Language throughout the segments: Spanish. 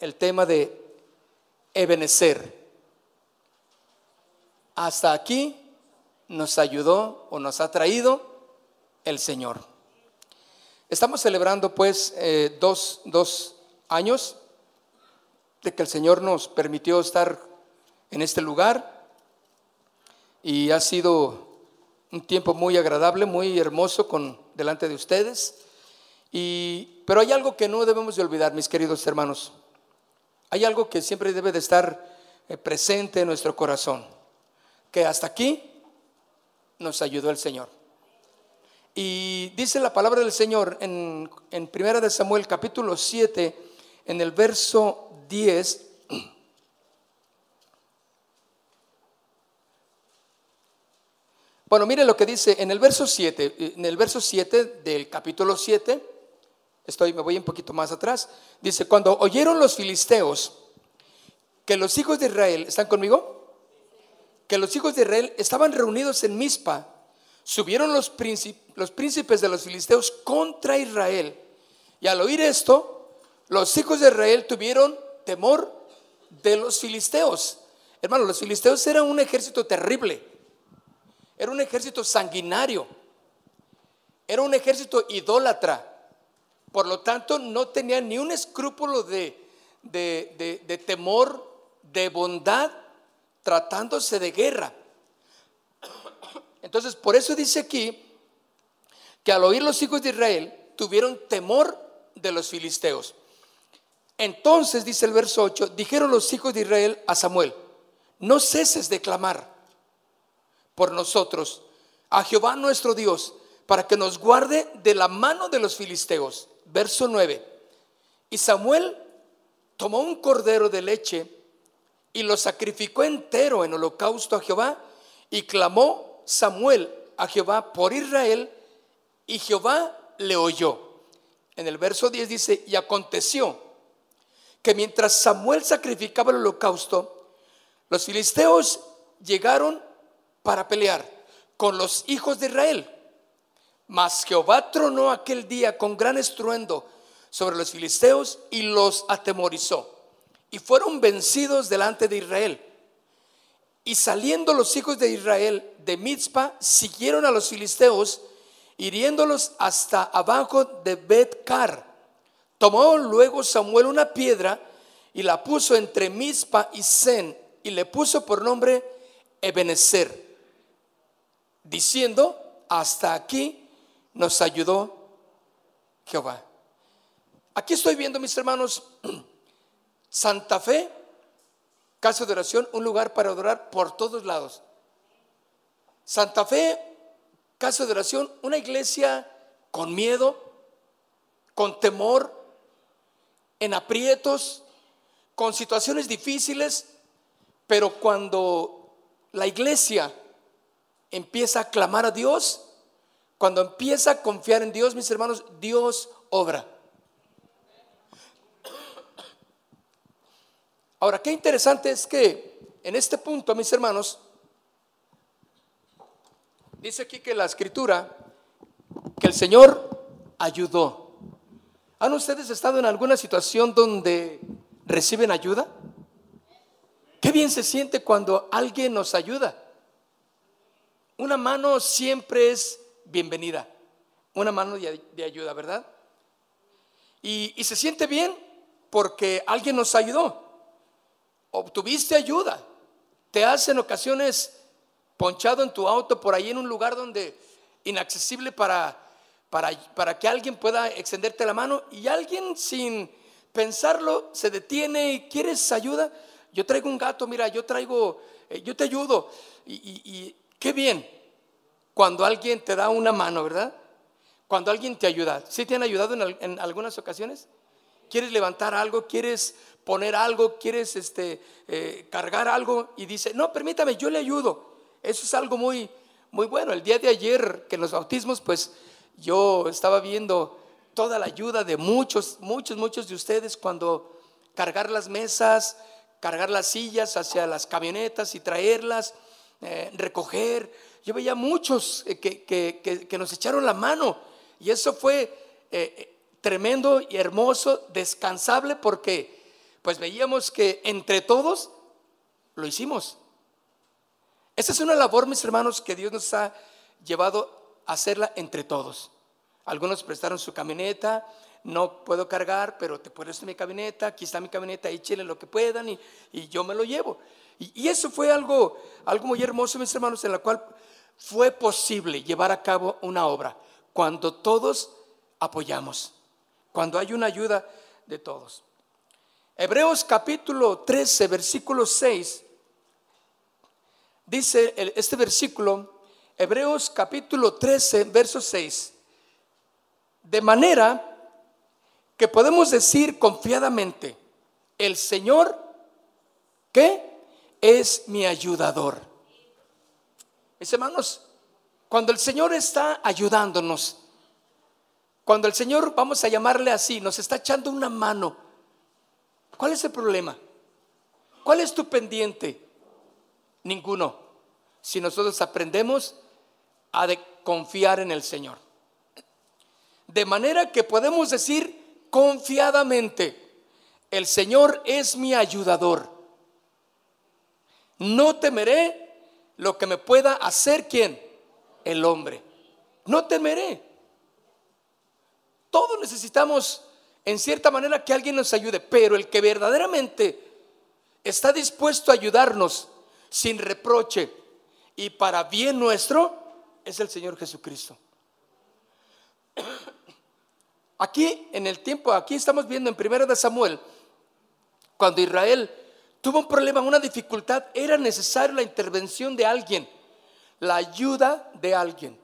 el tema de Ebenecer. Hasta aquí nos ayudó o nos ha traído el Señor. Estamos celebrando pues eh, dos, dos años de que el Señor nos permitió estar en este lugar y ha sido un tiempo muy agradable, muy hermoso con delante de ustedes. Y, pero hay algo que no debemos de olvidar, mis queridos hermanos. Hay algo que siempre debe de estar eh, presente en nuestro corazón, que hasta aquí nos ayudó el Señor. Y dice la palabra del Señor en, en Primera de Samuel capítulo 7, en el verso 10. Bueno, mire lo que dice en el verso 7, en el verso 7 del capítulo 7, estoy, me voy un poquito más atrás, dice, cuando oyeron los filisteos que los hijos de Israel, ¿están conmigo? Que los hijos de Israel estaban reunidos en Mizpa, subieron los, los príncipes de los filisteos contra Israel. Y al oír esto, los hijos de Israel tuvieron temor de los filisteos. Hermano, los filisteos eran un ejército terrible, era un ejército sanguinario, era un ejército idólatra. Por lo tanto, no tenía ni un escrúpulo de, de, temor, de bondad, tratándose de guerra. Entonces, por eso dice aquí que al oír los hijos de Israel tuvieron temor de los filisteos. Entonces, dice el verso 8, dijeron los hijos de Israel a Samuel, no ceses de clamar por nosotros a Jehová nuestro Dios, para que nos guarde de la mano de los filisteos verso 9. Y Samuel tomó un cordero de leche y lo sacrificó entero en holocausto a Jehová y clamó Samuel a Jehová por Israel y Jehová le oyó. En el verso 10 dice, y aconteció que mientras Samuel sacrificaba el holocausto, los filisteos llegaron para pelear con los hijos de Israel. Mas Jehová tronó aquel día con gran estruendo sobre los filisteos y los atemorizó. Y fueron vencidos delante de Israel. Y saliendo los hijos de Israel de Mizpa, siguieron a los filisteos, hiriéndolos hasta abajo de Bet-Car. Tomó luego Samuel una piedra y la puso entre Mizpa y Zen y le puso por nombre Ebenezer, diciendo, hasta aquí nos ayudó Jehová. Aquí estoy viendo, mis hermanos, Santa Fe, casa de oración, un lugar para adorar por todos lados. Santa Fe, casa de oración, una iglesia con miedo, con temor, en aprietos, con situaciones difíciles, pero cuando la iglesia empieza a clamar a Dios, cuando empieza a confiar en Dios, mis hermanos, Dios obra. Ahora, qué interesante es que en este punto, mis hermanos, dice aquí que la escritura, que el Señor ayudó. ¿Han ustedes estado en alguna situación donde reciben ayuda? Qué bien se siente cuando alguien nos ayuda. Una mano siempre es bienvenida, una mano de, ayuda, ¿verdad? Y, se siente bien porque alguien nos ayudó, obtuviste ayuda, te has en ocasiones ponchado en tu auto por ahí en un lugar donde inaccesible para, para, para, que alguien pueda extenderte la mano y alguien sin pensarlo se detiene y quieres ayuda. Yo traigo un gato, mira, yo traigo, eh, yo te ayudo. Y, y, qué bien, cuando alguien te da una mano, ¿verdad? Cuando alguien te ayuda. ¿Sí te han ayudado en, algunas ocasiones? quieres levantar algo, quieres poner algo, quieres este, eh, cargar algo y dice, no, permítame, yo le ayudo. Eso es algo muy, muy bueno. El día de ayer que en los bautismos, pues yo estaba viendo toda la ayuda de muchos, muchos, muchos de ustedes cuando cargar las mesas, cargar las sillas hacia las camionetas y traerlas, eh, recoger. Yo veía muchos eh, que, nos echaron la mano y eso fue eh, tremendo y hermoso, descansable porque pues veíamos que entre todos lo hicimos. Esa es una labor, mis hermanos, que Dios nos ha llevado a hacerla entre todos. Algunos prestaron su camioneta, no puedo cargar, pero te puedes mi camioneta, aquí está mi camioneta, échenle lo que puedan y, yo me lo llevo. Y, eso fue algo, algo muy hermoso, mis hermanos, en la cual fue posible llevar a cabo una obra cuando todos apoyamos, cuando hay una ayuda de todos. Hebreos capítulo 13, versículo 6, dice este versículo, Hebreos capítulo 13, verso 6, de manera que podemos decir confiadamente, el Señor, ¿qué? Es mi ayudador. Mis hermanos, cuando el Señor está ayudándonos, cuando el Señor, vamos a llamarle así, nos está echando una mano, ¿cuál es el problema? ¿Cuál es tu pendiente? Ninguno. Si nosotros aprendemos a confiar en el Señor. De manera que podemos decir confiadamente, el Señor es mi ayudador. No temeré lo que me pueda hacer quien? El hombre. No temeré. Todos necesitamos en cierta manera que alguien nos ayude, pero el que verdaderamente está dispuesto a ayudarnos sin reproche y para bien nuestro es el Señor Jesucristo. Aquí en el tiempo, aquí estamos viendo en primera de Samuel, cuando Israel tuvo un problema, una dificultad, era necesaria la intervención de alguien, la ayuda de alguien.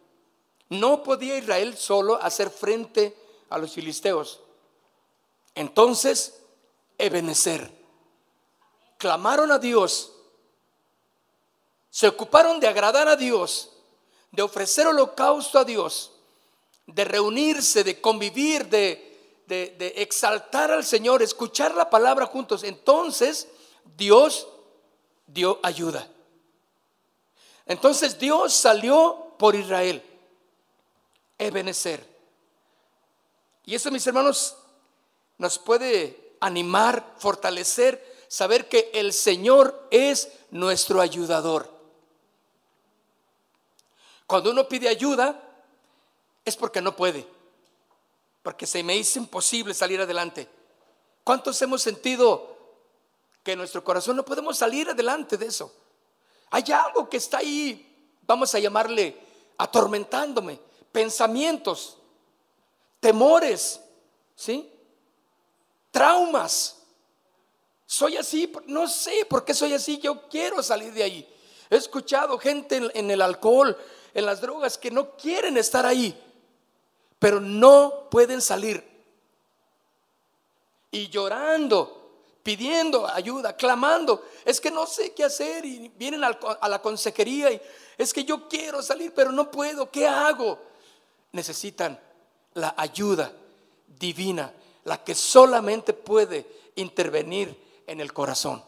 No podía Israel solo hacer frente a los filisteos. Entonces, Ebenezer, clamaron a Dios, se ocuparon de agradar a Dios, de ofrecer holocausto a Dios de reunirse, de convivir, de, exaltar al Señor, escuchar la palabra juntos, entonces Dios dio ayuda. Entonces Dios salió por Israel, Ebenezer. Y eso, mis hermanos, nos puede animar, fortalecer, saber que el Señor es nuestro ayudador. Cuando uno pide ayuda, es porque no puede, porque se me hizo imposible salir adelante. ¿Cuántos hemos sentido que nuestro corazón no podemos salir adelante de eso? Hay algo que está ahí, vamos a llamarle atormentándome, pensamientos, temores, ¿sí? Traumas. Soy así, no sé por qué soy así, yo quiero salir de ahí. He escuchado gente en, el alcohol, en las drogas, que no quieren estar ahí pero no pueden salir. Y llorando, pidiendo ayuda, clamando, es que no sé qué hacer y vienen a la consejería y es que yo quiero salir, pero no puedo, ¿qué hago? Necesitan la ayuda divina, la que solamente puede intervenir en el corazón.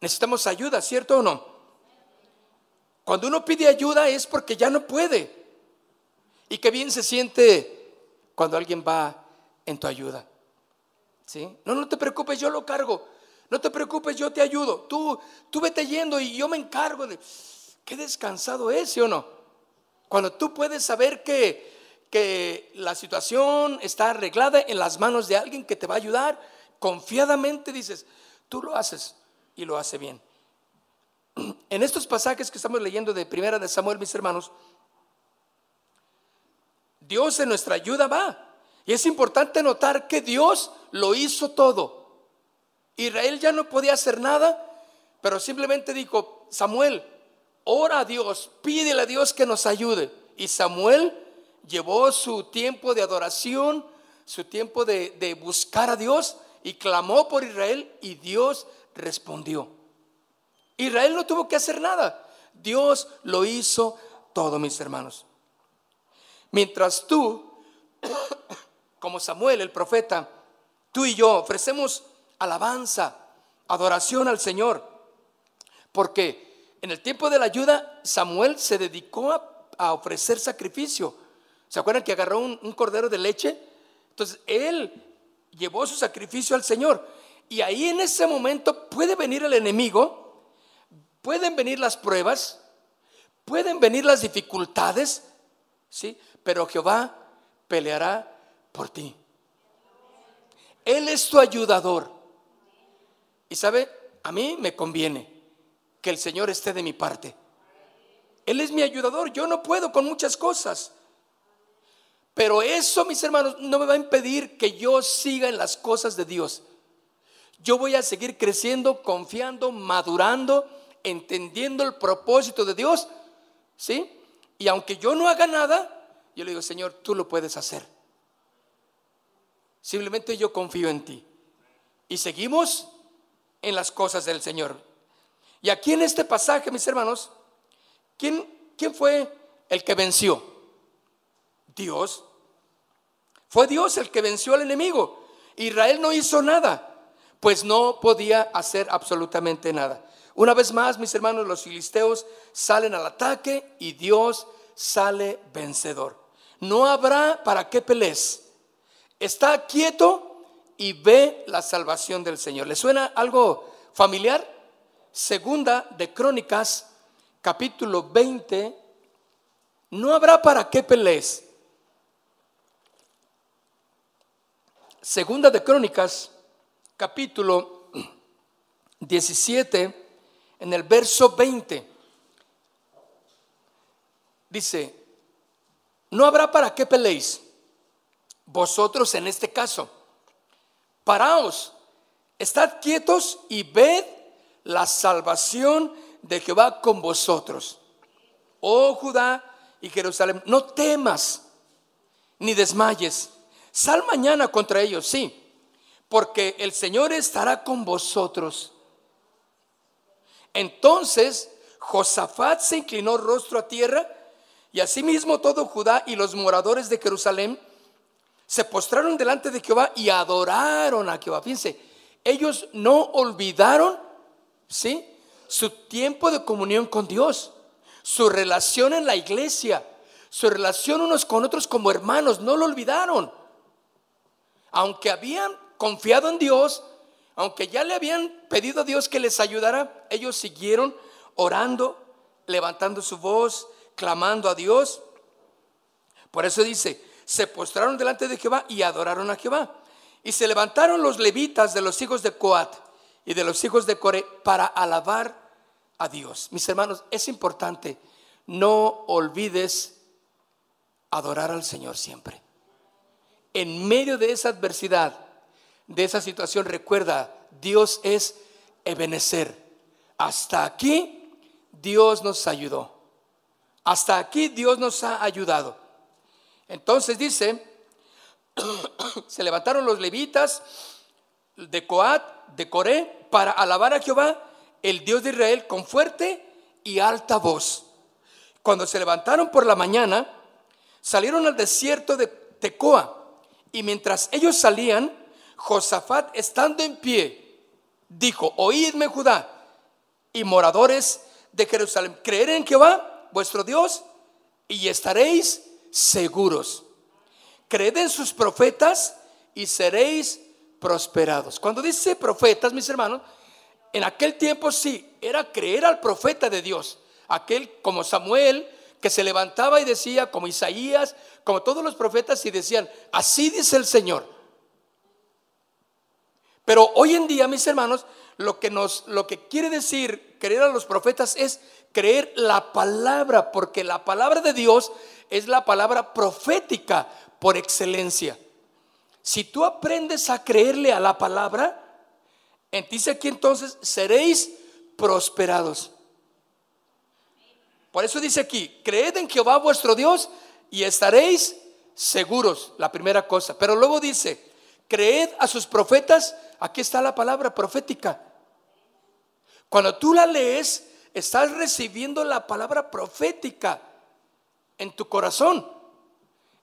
Necesitamos ayuda, ¿cierto o no? Cuando uno pide ayuda es porque ya no puede. Y qué bien se siente cuando alguien va en tu ayuda. No, no te preocupes, yo lo cargo. No te preocupes, yo te ayudo. Tú, tú vete yendo y yo me encargo de... Qué descansado es, ¿sí o no? Cuando tú puedes saber que, que la situación está arreglada en las manos de alguien que te va a ayudar, confiadamente dices, tú lo haces y lo hace bien. En estos pasajes que estamos leyendo de Primera de Samuel, mis hermanos, Dios en nuestra ayuda va. Y es importante notar que Dios lo hizo todo. Israel ya no podía hacer nada, pero simplemente dijo, Samuel, ora a Dios, pídele a Dios que nos ayude. Y Samuel llevó su tiempo de adoración, su tiempo de, de buscar a Dios y clamó por Israel y Dios respondió. Israel no tuvo que hacer nada. Dios lo hizo todo, mis hermanos. Mientras tú, como Samuel el profeta, tú y yo ofrecemos alabanza, adoración al Señor, porque en el tiempo de la ayuda Samuel se dedicó a, ofrecer sacrificio. ¿Se acuerdan que agarró un, un cordero de leche? Entonces él llevó su sacrificio al Señor. Y ahí en ese momento puede venir el enemigo, pueden venir las pruebas, pueden venir las dificultades, ¿sí? Pero Jehová peleará por ti. Él es tu ayudador. Y sabe, a mí me conviene que el Señor esté de mi parte. Él es mi ayudador. Yo no puedo con muchas cosas. Pero eso, mis hermanos, no me va a impedir que yo siga en las cosas de Dios. Yo voy a seguir creciendo, confiando, madurando, entendiendo el propósito de Dios. ¿Sí? Y aunque yo no haga nada, yo le digo, Señor, tú lo puedes hacer. Simplemente yo confío en ti. Y seguimos en las cosas del Señor. Y aquí en este pasaje, mis hermanos, ¿quién, quién fue el que venció? Dios. Fue Dios el que venció al enemigo. Israel no hizo nada, pues no podía hacer absolutamente nada. Una vez más, mis hermanos, los filisteos salen al ataque y Dios sale vencedor. No habrá para qué pelees. Está quieto y ve la salvación del Señor. ¿Le suena algo familiar? Segunda de Crónicas, capítulo 20. No habrá para qué pelees. Segunda de Crónicas, capítulo 17, en el verso 20. Dice, no habrá para qué peleéis. Vosotros en este caso, paraos, estad quietos y ved la salvación de Jehová con vosotros. Oh Judá y Jerusalén, no temas ni desmayes Sal mañana contra ellos, sí, porque el Señor estará con vosotros. Entonces Josafat se inclinó rostro a tierra y asimismo todo Judá y los moradores de Jerusalén se postraron delante de Jehová y adoraron a Jehová. Fíjense, ellos no olvidaron, ¿sí? Su tiempo de comunión con Dios, su relación en la iglesia, su relación unos con otros como hermanos, no lo olvidaron aunque habían confiado en Dios, aunque ya le habían pedido a Dios que les ayudara, ellos siguieron orando, levantando su voz, clamando a Dios. Por eso dice, se postraron delante de Jehová y adoraron a Jehová. Y se levantaron los levitas de los hijos de Coat y de los hijos de Core para alabar a Dios. Mis hermanos, es importante, no olvides adorar al Señor siempre en medio de esa adversidad, de esa situación, recuerda, Dios es Ebenecer. Hasta aquí Dios nos ayudó. Hasta aquí Dios nos ha ayudado. Entonces dice, se levantaron los levitas de Coat, de Coré, para alabar a Jehová, el Dios de Israel, con fuerte y alta voz. Cuando se levantaron por la mañana, salieron al desierto de Tecoa y mientras ellos salían, Josafat, estando en pie, dijo, oídme Judá y moradores de Jerusalén, creer en Jehová, vuestro Dios, y estaréis seguros. Creed en sus profetas y seréis prosperados. Cuando dice profetas, mis hermanos, en aquel tiempo sí, era creer al profeta de Dios, aquel como Samuel, que se levantaba y decía, como Isaías, como todos los profetas, y decían, así dice el Señor. Pero hoy en día, mis hermanos, lo que nos, lo que quiere decir creer a los profetas es creer la palabra, porque la palabra de Dios es la palabra profética por excelencia. Si tú aprendes a creerle a la palabra, dice aquí entonces seréis prosperados. Por eso dice aquí, creed en Jehová vuestro Dios y estaréis seguros, la primera cosa. Pero luego dice, creed a sus profetas, aquí está la palabra profética. Cuando tú la lees, estás recibiendo la palabra profética en tu corazón.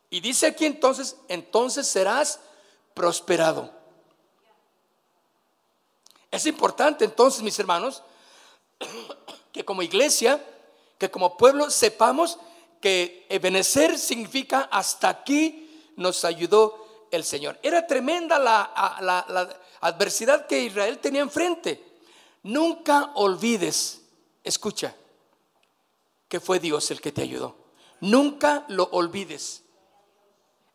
Y dice aquí entonces, entonces serás prosperado. Es importante entonces, mis hermanos, que como iglesia, que como pueblo sepamos que Ebenecer significa hasta aquí nos ayudó el Señor. Era tremenda la, adversidad que Israel tenía enfrente. Nunca olvides, escucha, que fue Dios el que te ayudó. Nunca lo olvides.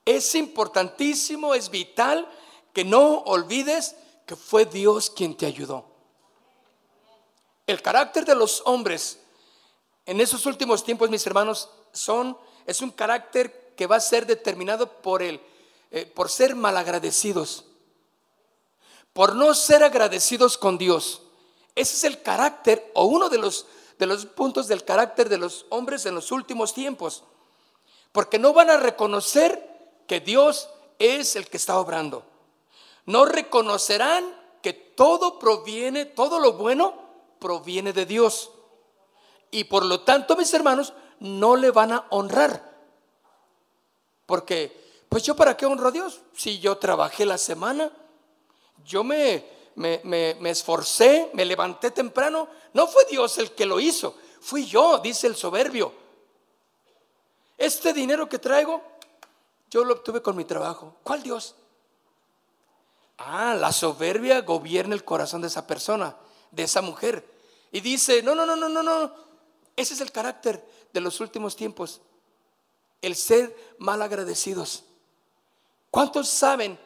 Es importantísimo, es vital que no olvides que fue Dios quien te ayudó. El carácter de los hombres en esos últimos tiempos, mis hermanos, son, es un carácter que va a ser determinado por, el, eh, por ser malagradecidos, por no ser agradecidos con Dios. Ese es el carácter o uno de los, de los puntos del carácter de los hombres en los últimos tiempos, porque no van a reconocer que Dios es el que está obrando. No reconocerán que todo proviene, todo lo bueno proviene de Dios. Y por lo tanto, mis hermanos, no le van a honrar. Porque, pues yo para qué honro a Dios? Si yo trabajé la semana, yo me, me, me, esforcé, me levanté temprano, no fue Dios el que lo hizo, fui yo, dice el soberbio. Este dinero que traigo, yo lo obtuve con mi trabajo. ¿Cuál Dios? Ah, la soberbia gobierna el corazón de esa persona, de esa mujer. Y dice, no, no, no, no, no, no. Ese es el carácter de los últimos tiempos. El ser mal agradecidos. ¿Cuántos saben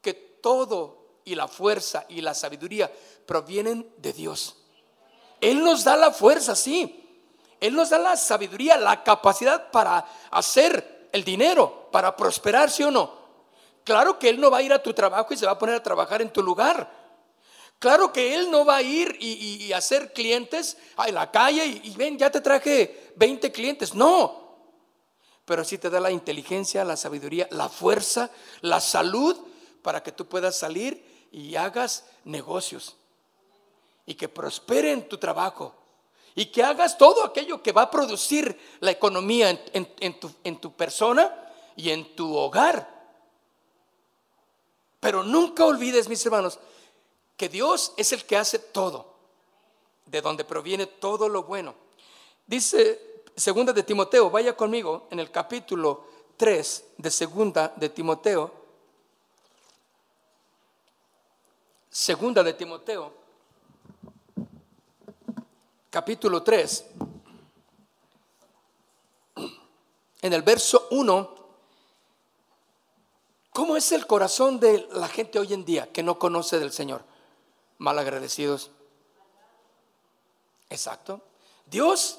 que todo y la fuerza y la sabiduría provienen de Dios? Él nos da la fuerza, sí. Él nos da la sabiduría, la capacidad para hacer el dinero, para prosperar, sí o no. Claro que Él no va a ir a tu trabajo y se va a poner a trabajar en tu lugar. Claro que Él no va a ir y, hacer clientes a la calle y, y, ven, ya te traje 20 clientes. No. Pero sí te da la inteligencia, la sabiduría, la fuerza, la salud para que tú puedas salir y hagas negocios. Y que prospere en tu trabajo. Y que hagas todo aquello que va a producir la economía en, en tu persona y en tu hogar. Pero nunca olvides, mis hermanos, que Dios es el que hace todo, de donde proviene todo lo bueno. Dice segunda de Timoteo, vaya conmigo en el capítulo 3 de segunda de Timoteo. Segunda de Timoteo, capítulo 3. En el verso 1 ¿Cómo es el corazón de la gente hoy en día que no conoce del Señor? malagradecidos. Exacto. Dios,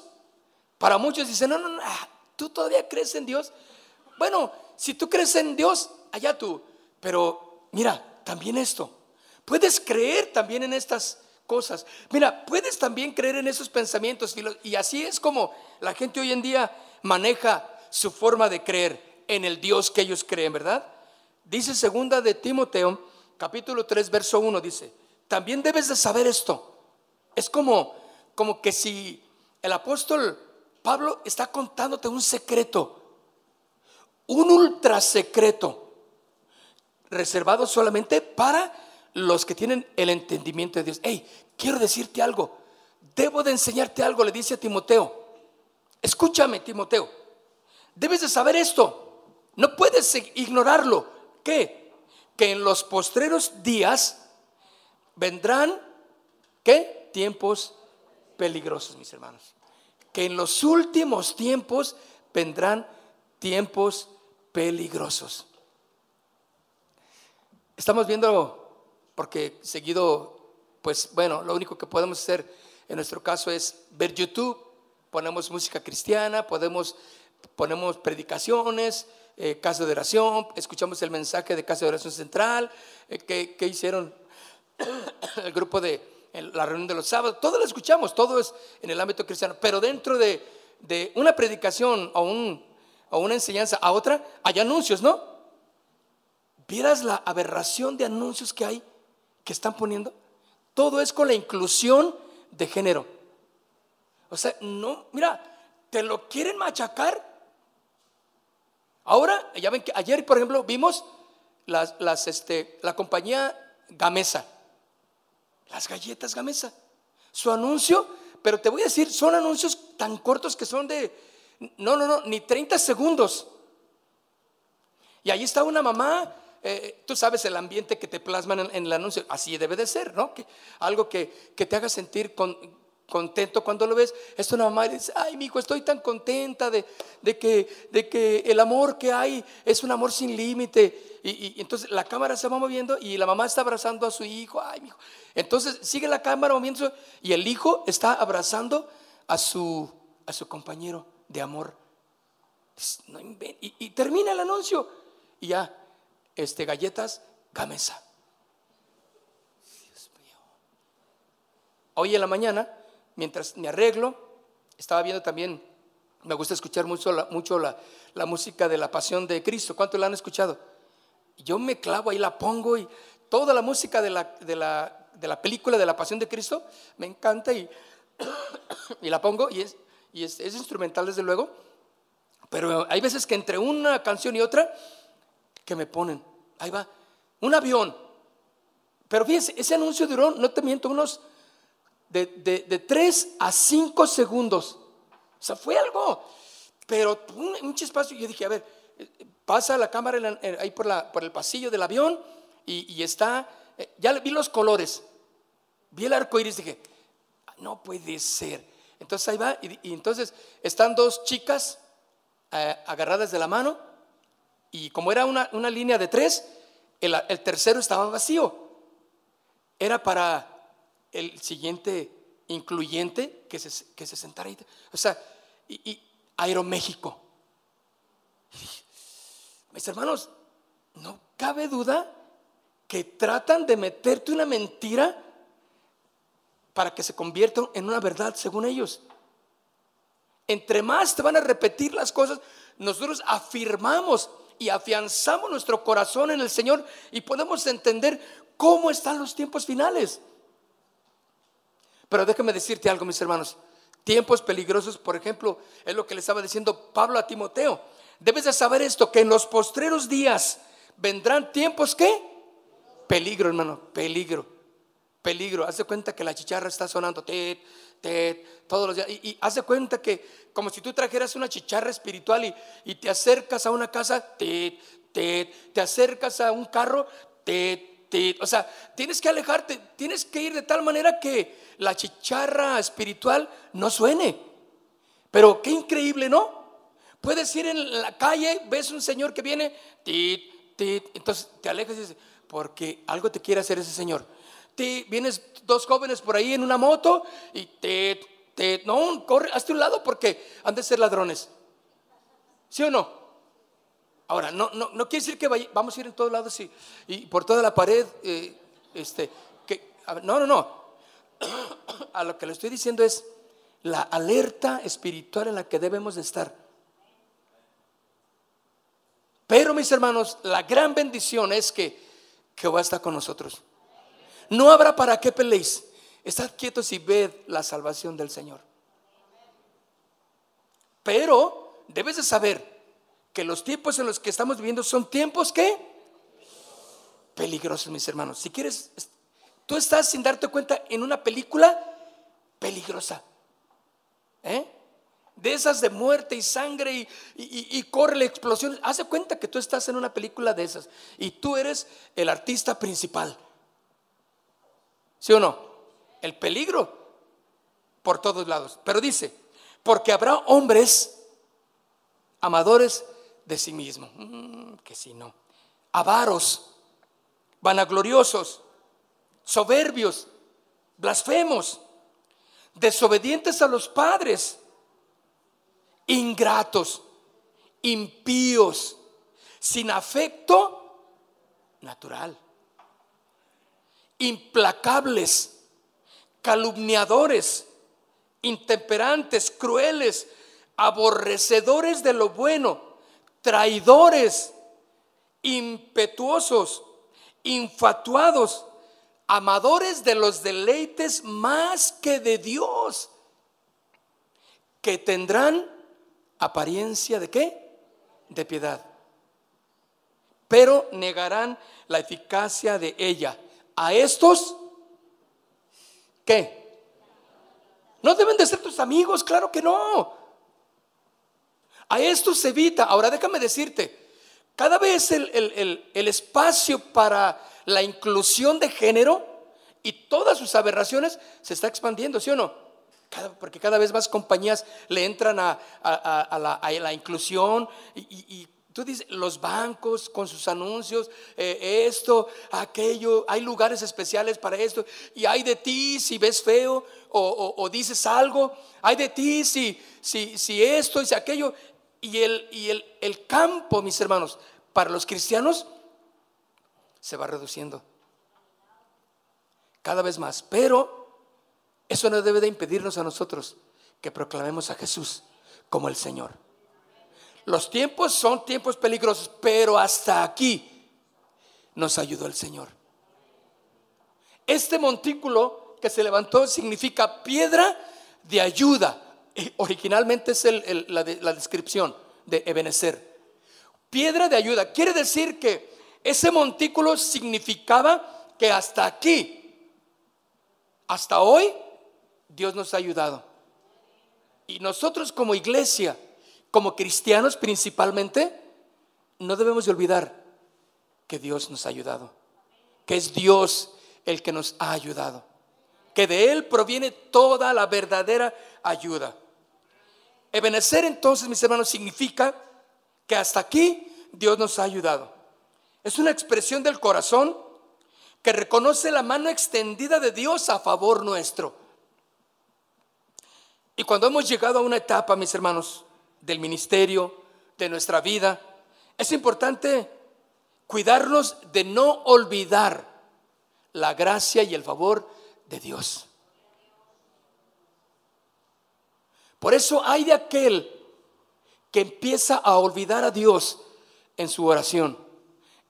para muchos dicen, no, no, no, ah, tú todavía crees en Dios. Bueno, si tú crees en Dios, allá tú. Pero mira, también esto. Puedes creer también en estas cosas. Mira, puedes también creer en esos pensamientos. Y así es como la gente hoy en día maneja su forma de creer en el Dios que ellos creen, ¿verdad? Dice segunda de Timoteo, capítulo 3, verso 1, dice, también debes de saber esto. Es como, como que si el apóstol Pablo está contándote un secreto, un ultra secreto, reservado solamente para los que tienen el entendimiento de Dios. Hey, quiero decirte algo, debo de enseñarte algo, le dice a Timoteo. Escúchame, Timoteo, debes de saber esto, no puedes ignorarlo. ¿Qué? Que en los postreros días vendrán, ¿qué? Tiempos peligrosos, mis hermanos. Que en los últimos tiempos vendrán tiempos peligrosos. Estamos viendo, porque seguido, pues bueno, lo único que podemos hacer en nuestro caso es ver YouTube, ponemos música cristiana, podemos, ponemos predicaciones, eh, casa de oración, escuchamos el mensaje de casa de oración central, eh, que, que hicieron el grupo de la reunión de los sábados, todo lo escuchamos, todo es en el ámbito cristiano, pero dentro de, una predicación o un, a una enseñanza, a otra, hay anuncios, ¿no? ¿Vieras la aberración de anuncios que hay, que están poniendo? Todo es con la inclusión de género. O sea, no, mira, te lo quieren machacar. Ahora, ya ven que ayer, por ejemplo, vimos las, las, este, la compañía Gamesa, las galletas Gamesa, su anuncio, pero te voy a decir, son anuncios tan cortos que son de, no, no, no, ni 30 segundos. Y ahí está una mamá, eh, tú sabes el ambiente que te plasman en, el anuncio, así debe de ser, ¿no? Que, algo que, que te haga sentir con, contento cuando lo ves. Es una mamá y dice, ay, mi hijo, estoy tan contenta de, que, de que el amor que hay es un amor sin límite. Y, entonces la cámara se va moviendo y la mamá está abrazando a su hijo. Ay, mi hijo. Entonces sigue la cámara moviéndose y el hijo está abrazando a su, a su compañero de amor. y, y, termina el anuncio y ya, este, galletas, gamesa. Dios mío. Hoy en la mañana mientras me arreglo, estaba viendo también, me gusta escuchar mucho la, mucho la, música de la pasión de Cristo. ¿Cuántos la han escuchado? Yo me clavo ahí, la pongo y toda la música de la, de la, de la película de la pasión de Cristo me encanta y, y la pongo y, es, y es, es instrumental desde luego. Pero hay veces que entre una canción y otra que me ponen, ahí va, un avión. Pero fíjense, ese anuncio duró, no te miento, unos de, de, 3 a 5 segundos. O sea, fue algo, pero un, un chispazo. Yo dije, a ver, pasa la cámara ahí por, la, por el pasillo del avión y, está, eh, ya vi los colores, vi el arco iris, dije, no puede ser. Entonces ahí va, y, entonces están dos chicas eh, agarradas de la mano, y como era una, una línea de tres, el, el tercero estaba vacío. Era para el siguiente incluyente que se, que se sentara ahí. O sea, y, Aeroméxico. Mis hermanos, no cabe duda que tratan de meterte una mentira para que se convierta en una verdad según ellos. Entre más te van a repetir las cosas, nosotros afirmamos y afianzamos nuestro corazón en el Señor y podemos entender cómo están los tiempos finales. Pero déjame decirte algo, mis hermanos. Tiempos peligrosos, por ejemplo, es lo que le estaba diciendo Pablo a Timoteo. Debes de saber esto, que en los postreros días vendrán tiempos que peligro, hermano, peligro, peligro. Haz de cuenta que la chicharra está sonando, tet, tet, todos los días. Y, y haz de cuenta que como si tú trajeras una chicharra espiritual y, te acercas a una casa, tet, te acercas a un carro, tet, o sea, tienes que alejarte, tienes que ir de tal manera que la chicharra espiritual no suene. Pero qué increíble, ¿no? Puedes ir en la calle, ves un señor que viene, tit, tit, entonces te alejas y dices, porque algo te quiere hacer ese señor. Vienes dos jóvenes por ahí en una moto y tit, tit, no, corre, hazte un lado porque han de ser ladrones. ¿Sí o no? Ahora, no, no, no quiere decir que vamos a ir en todos lados y, y por toda la pared, eh, este, que, no, no, no. A lo que le estoy diciendo es la alerta espiritual en la que debemos de estar. Pero mis hermanos, la gran bendición es que Jehová está con nosotros. No habrá para qué peleéis. Estad quietos y ved la salvación del Señor. Pero debes de saber que los tiempos en los que estamos viviendo son tiempos que peligrosos, mis hermanos. Si quieres, tú estás sin darte cuenta en una película peligrosa. ¿eh? De esas de muerte y sangre y, y, corre la explosión. Haz de cuenta que tú estás en una película de esas y tú eres el artista principal. ¿Sí o no? El peligro por todos lados. Pero dice, porque habrá hombres amadores de sí mismo. Mm, que si no. Avaros, vanagloriosos, soberbios, blasfemos, desobedientes a los padres, ingratos, impíos, sin afecto natural, implacables, calumniadores, intemperantes, crueles, aborrecedores de lo bueno traidores, impetuosos, infatuados, amadores de los deleites más que de Dios, que tendrán apariencia de qué? De piedad. Pero negarán la eficacia de ella. A estos, ¿qué? No deben de ser tus amigos, claro que no. A estos se evita. Ahora déjame decirte, cada vez el, el espacio para la inclusión de género y todas sus aberraciones se está expandiendo, ¿sí o no? porque cada vez más compañías le entran a, la, inclusión y, tú dices, los bancos con sus anuncios, eh, esto, aquello, hay lugares especiales para esto, y hay de ti si ves feo o, dices algo, hay de ti si, si, si esto y si aquello, y, el, y el, el campo, mis hermanos, para los cristianos se va reduciendo cada vez más, pero eso no debe de impedirnos a nosotros que proclamemos a Jesús como el Señor. Los tiempos son tiempos peligrosos, pero hasta aquí nos ayudó el Señor. Este montículo que se levantó significa piedra de ayuda. Originalmente es la, la descripción de Ebenezer. Piedra de ayuda. Quiere decir que ese montículo significaba que hasta aquí, hasta hoy, Dios nos ha ayudado. Y nosotros como iglesia, como cristianos principalmente, no debemos de olvidar que Dios nos ha ayudado, que es Dios el que nos ha ayudado, que de Él proviene toda la verdadera ayuda. Ebenecer entonces, mis hermanos, significa que hasta aquí Dios nos ha ayudado. Es una expresión del corazón que reconoce la mano extendida de Dios a favor nuestro. Y cuando hemos llegado a una etapa, mis hermanos, del ministerio, de nuestra vida, es importante cuidarnos de no olvidar la gracia y el favor de Dios. Por eso hay de aquel que empieza a olvidar a Dios en su oración,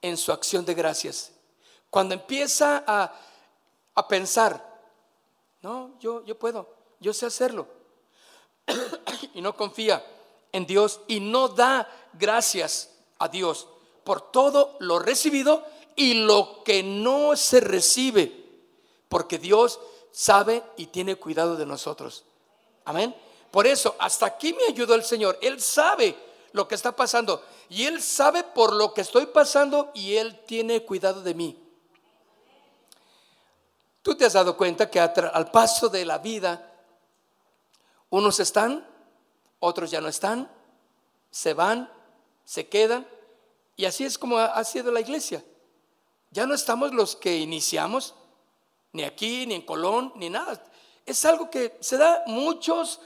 en su acción de gracias. Cuando empieza a, pensar, no, yo, yo puedo, yo sé hacerlo y no confía en Dios y no da gracias a Dios por todo lo recibido y lo que no se recibe, porque Dios sabe y tiene cuidado de nosotros. Amén. Por eso, hasta aquí me ayudó el Señor. Él sabe lo que está pasando y Él sabe por lo que estoy pasando y Él tiene cuidado de mí. Tú te has dado cuenta que al paso de la vida, unos están, otros ya no están, se van, se quedan, y así es como ha sido la iglesia. Ya no estamos los que iniciamos, ni aquí, ni en Colón, ni nada. Es algo que se da, muchos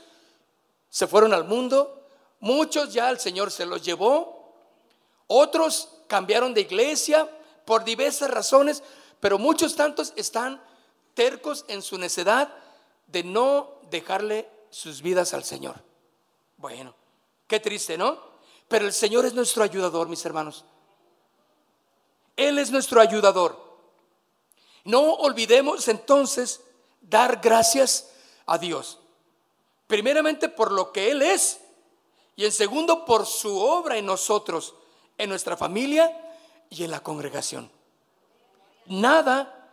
se fueron al mundo, muchos ya el Señor se los llevó, otros cambiaron de iglesia por diversas razones, pero muchos tantos están tercos en su necedad de no dejarle sus vidas al Señor. Bueno, qué triste, ¿no? Pero el Señor es nuestro ayudador, mis hermanos. Él es nuestro ayudador. No olvidemos entonces dar gracias a Dios. Primeramente por lo que Él es y en segundo por su obra en nosotros, en nuestra familia y en la congregación. Nada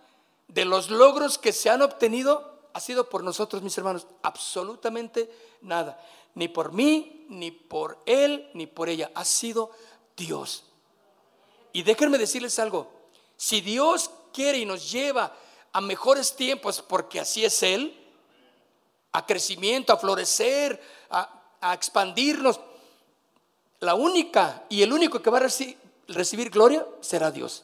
de los logros que se han obtenido ha sido por nosotros, mis hermanos, absolutamente nada. Ni por mí, ni por él, ni por ella. Ha sido Dios. Y déjenme decirles algo. Si Dios quiere y nos lleva a mejores tiempos, porque así es Él, a crecimiento, a florecer, a, expandirnos, la única y el único que va a recibir gloria será Dios.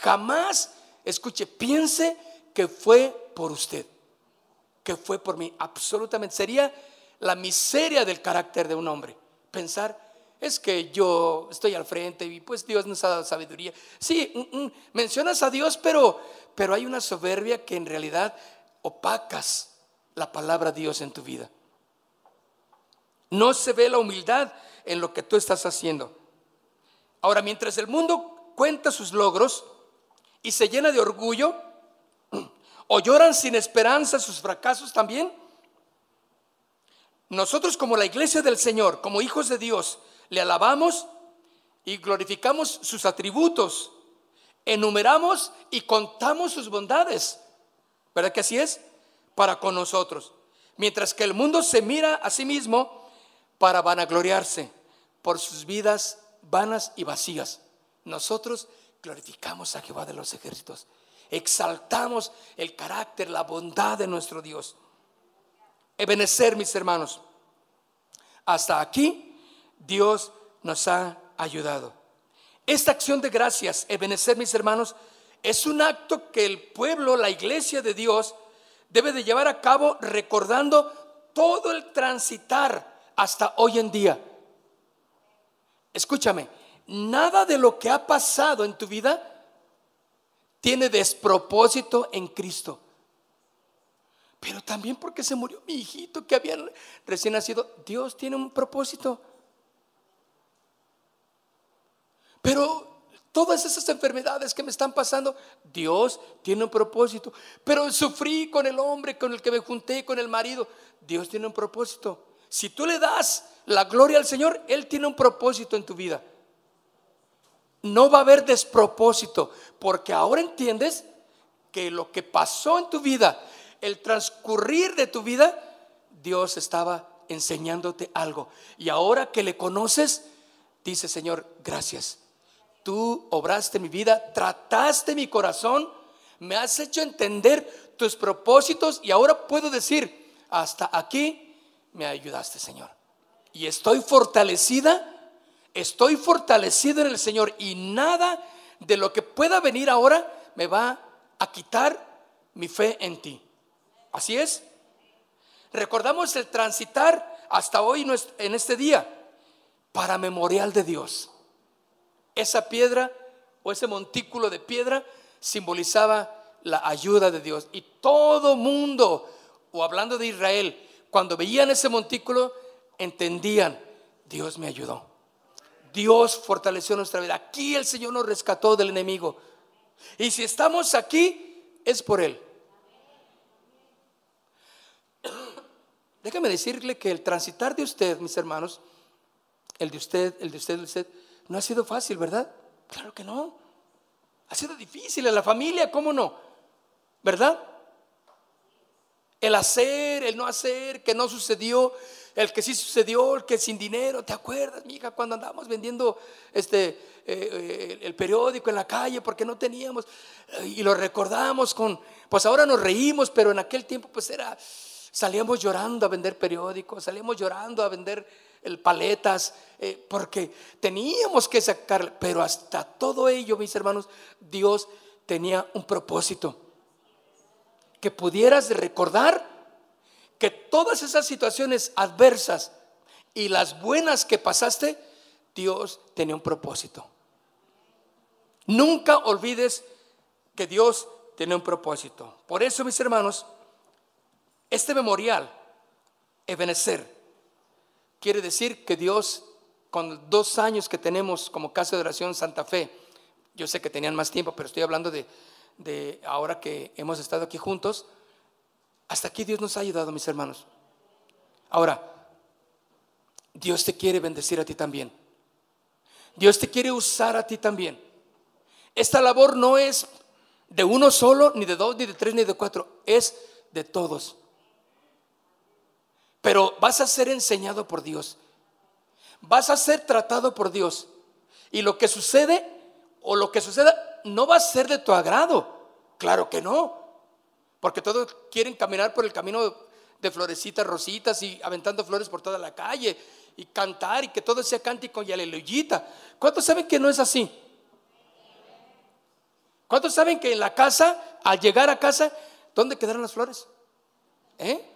Jamás, escuche, piense que fue por usted que fue por mí. Absolutamente. Sería la miseria del carácter de un hombre. Pensar, es que yo estoy al frente y pues Dios nos ha dado sabiduría. Sí, mm, mm, mencionas a Dios, pero, pero hay una soberbia que en realidad opacas la palabra Dios en tu vida. No se ve la humildad en lo que tú estás haciendo. Ahora, mientras el mundo cuenta sus logros y se llena de orgullo, o lloran sin esperanza sus fracasos también, nosotros como la iglesia del Señor, como hijos de Dios, le alabamos y glorificamos sus atributos, enumeramos y contamos sus bondades. ¿Verdad que así es? Para con nosotros. Mientras que el mundo se mira a sí mismo para vanagloriarse por sus vidas vanas y vacías. Nosotros glorificamos a Jehová de los ejércitos. Exaltamos el carácter, la bondad de nuestro Dios. Ebenecer, mis hermanos. Hasta aquí Dios nos ha ayudado. Esta acción de gracias, Ebenecer, mis hermanos, es un acto que el pueblo, la iglesia de Dios, debe de llevar a cabo recordando todo el transitar hasta hoy en día. Escúchame, nada de lo que ha pasado en tu vida tiene despropósito en Cristo. Pero también porque se murió mi hijito que había recién nacido, Dios tiene un propósito. Pero todas esas enfermedades que me están pasando, Dios tiene un propósito. Pero sufrí con el hombre con el que me junté, con el marido, Dios tiene un propósito. Si tú le das la gloria al Señor, Él tiene un propósito en tu vida. No va a haber despropósito, porque ahora entiendes que lo que pasó en tu vida, el transcurrir de tu vida, Dios estaba enseñándote algo. Y ahora que le conoces, dice Señor, gracias. Tú obraste mi vida, trataste mi corazón, me has hecho entender tus propósitos y ahora puedo decir, hasta aquí me ayudaste, Señor. Y estoy fortalecida, estoy fortalecido en el Señor y nada de lo que pueda venir ahora me va a quitar mi fe en ti. Así es. Recordamos el transitar hasta hoy en este día para memorial de Dios. Esa piedra o ese montículo de piedra simbolizaba la ayuda de Dios. Y todo mundo, o hablando de Israel, cuando veían ese montículo, entendían, Dios me ayudó. Dios fortaleció nuestra vida. Aquí el Señor nos rescató del enemigo. Y si estamos aquí, es por Él. Déjame decirle que el transitar de usted, mis hermanos, el de usted, el de usted, el de usted, no ha sido fácil, ¿verdad? Claro que no. Ha sido difícil en la familia, ¿cómo no? ¿Verdad? El hacer, el no hacer, que no sucedió, el que sí sucedió, el que sin dinero, ¿te acuerdas, mija, cuando andábamos vendiendo este eh, eh, el periódico en la calle porque no teníamos y lo recordamos con, pues ahora nos reímos, pero en aquel tiempo pues era Salíamos llorando a vender periódicos, salíamos llorando a vender el paletas, eh, porque teníamos que sacar, pero hasta todo ello, mis hermanos, Dios tenía un propósito. Que pudieras recordar que todas esas situaciones adversas y las buenas que pasaste, Dios tenía un propósito. Nunca olvides que Dios tiene un propósito. Por eso, mis hermanos, este memorial, Ebenezer, quiere decir que Dios, con dos años que tenemos como casa de oración Santa Fe, yo sé que tenían más tiempo, pero estoy hablando de, de ahora que hemos estado aquí juntos, hasta aquí Dios nos ha ayudado, mis hermanos. Ahora, Dios te quiere bendecir a ti también. Dios te quiere usar a ti también. Esta labor no es de uno solo, ni de dos, ni de tres, ni de cuatro, es de todos pero vas a ser enseñado por Dios. Vas a ser tratado por Dios. Y lo que sucede o lo que suceda no va a ser de tu agrado. Claro que no. Porque todos quieren caminar por el camino de florecitas, rositas y aventando flores por toda la calle y cantar y que todo sea cántico y aleluyita. ¿Cuántos saben que no es así? ¿Cuántos saben que en la casa, al llegar a casa, ¿dónde quedaron las flores? ¿Eh?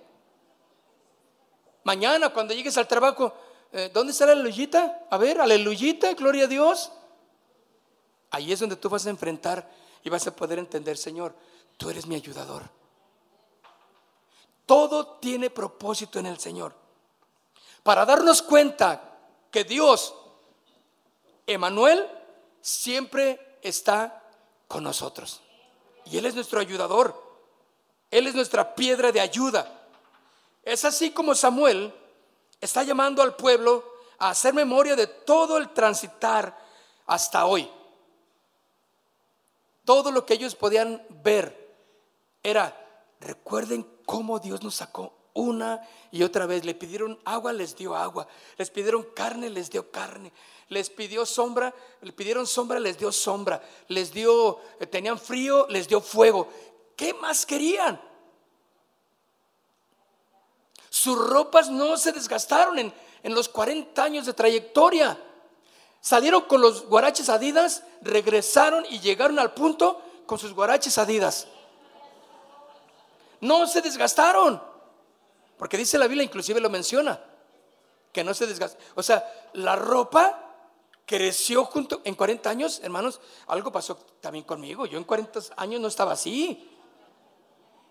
Mañana cuando llegues al trabajo, eh, ¿dónde está la aleluyita? A ver, aleluyita, gloria a Dios. Ahí es donde tú vas a enfrentar y vas a poder entender, Señor, tú eres mi ayudador. Todo tiene propósito en el Señor. Para darnos cuenta que Dios, Emanuel, siempre está con nosotros. Y Él es nuestro ayudador. Él es nuestra piedra de ayuda. Es así como Samuel está llamando al pueblo a hacer memoria de todo el transitar hasta hoy. Todo lo que ellos podían ver era, recuerden cómo Dios nos sacó una y otra vez. Le pidieron agua, les dio agua. Les pidieron carne, les dio carne. Les pidió sombra, le pidieron sombra, les dio sombra. Les dio, eh, tenían frío, les dio fuego. ¿Qué más querían? Sus ropas no se desgastaron en, en los 40 años de trayectoria. Salieron con los guaraches adidas, regresaron y llegaron al punto con sus guaraches adidas. No se desgastaron. Porque dice la Biblia, inclusive lo menciona, que no se desgasta. O sea, la ropa creció junto en 40 años, hermanos, algo pasó también conmigo. Yo en 40 años no estaba así.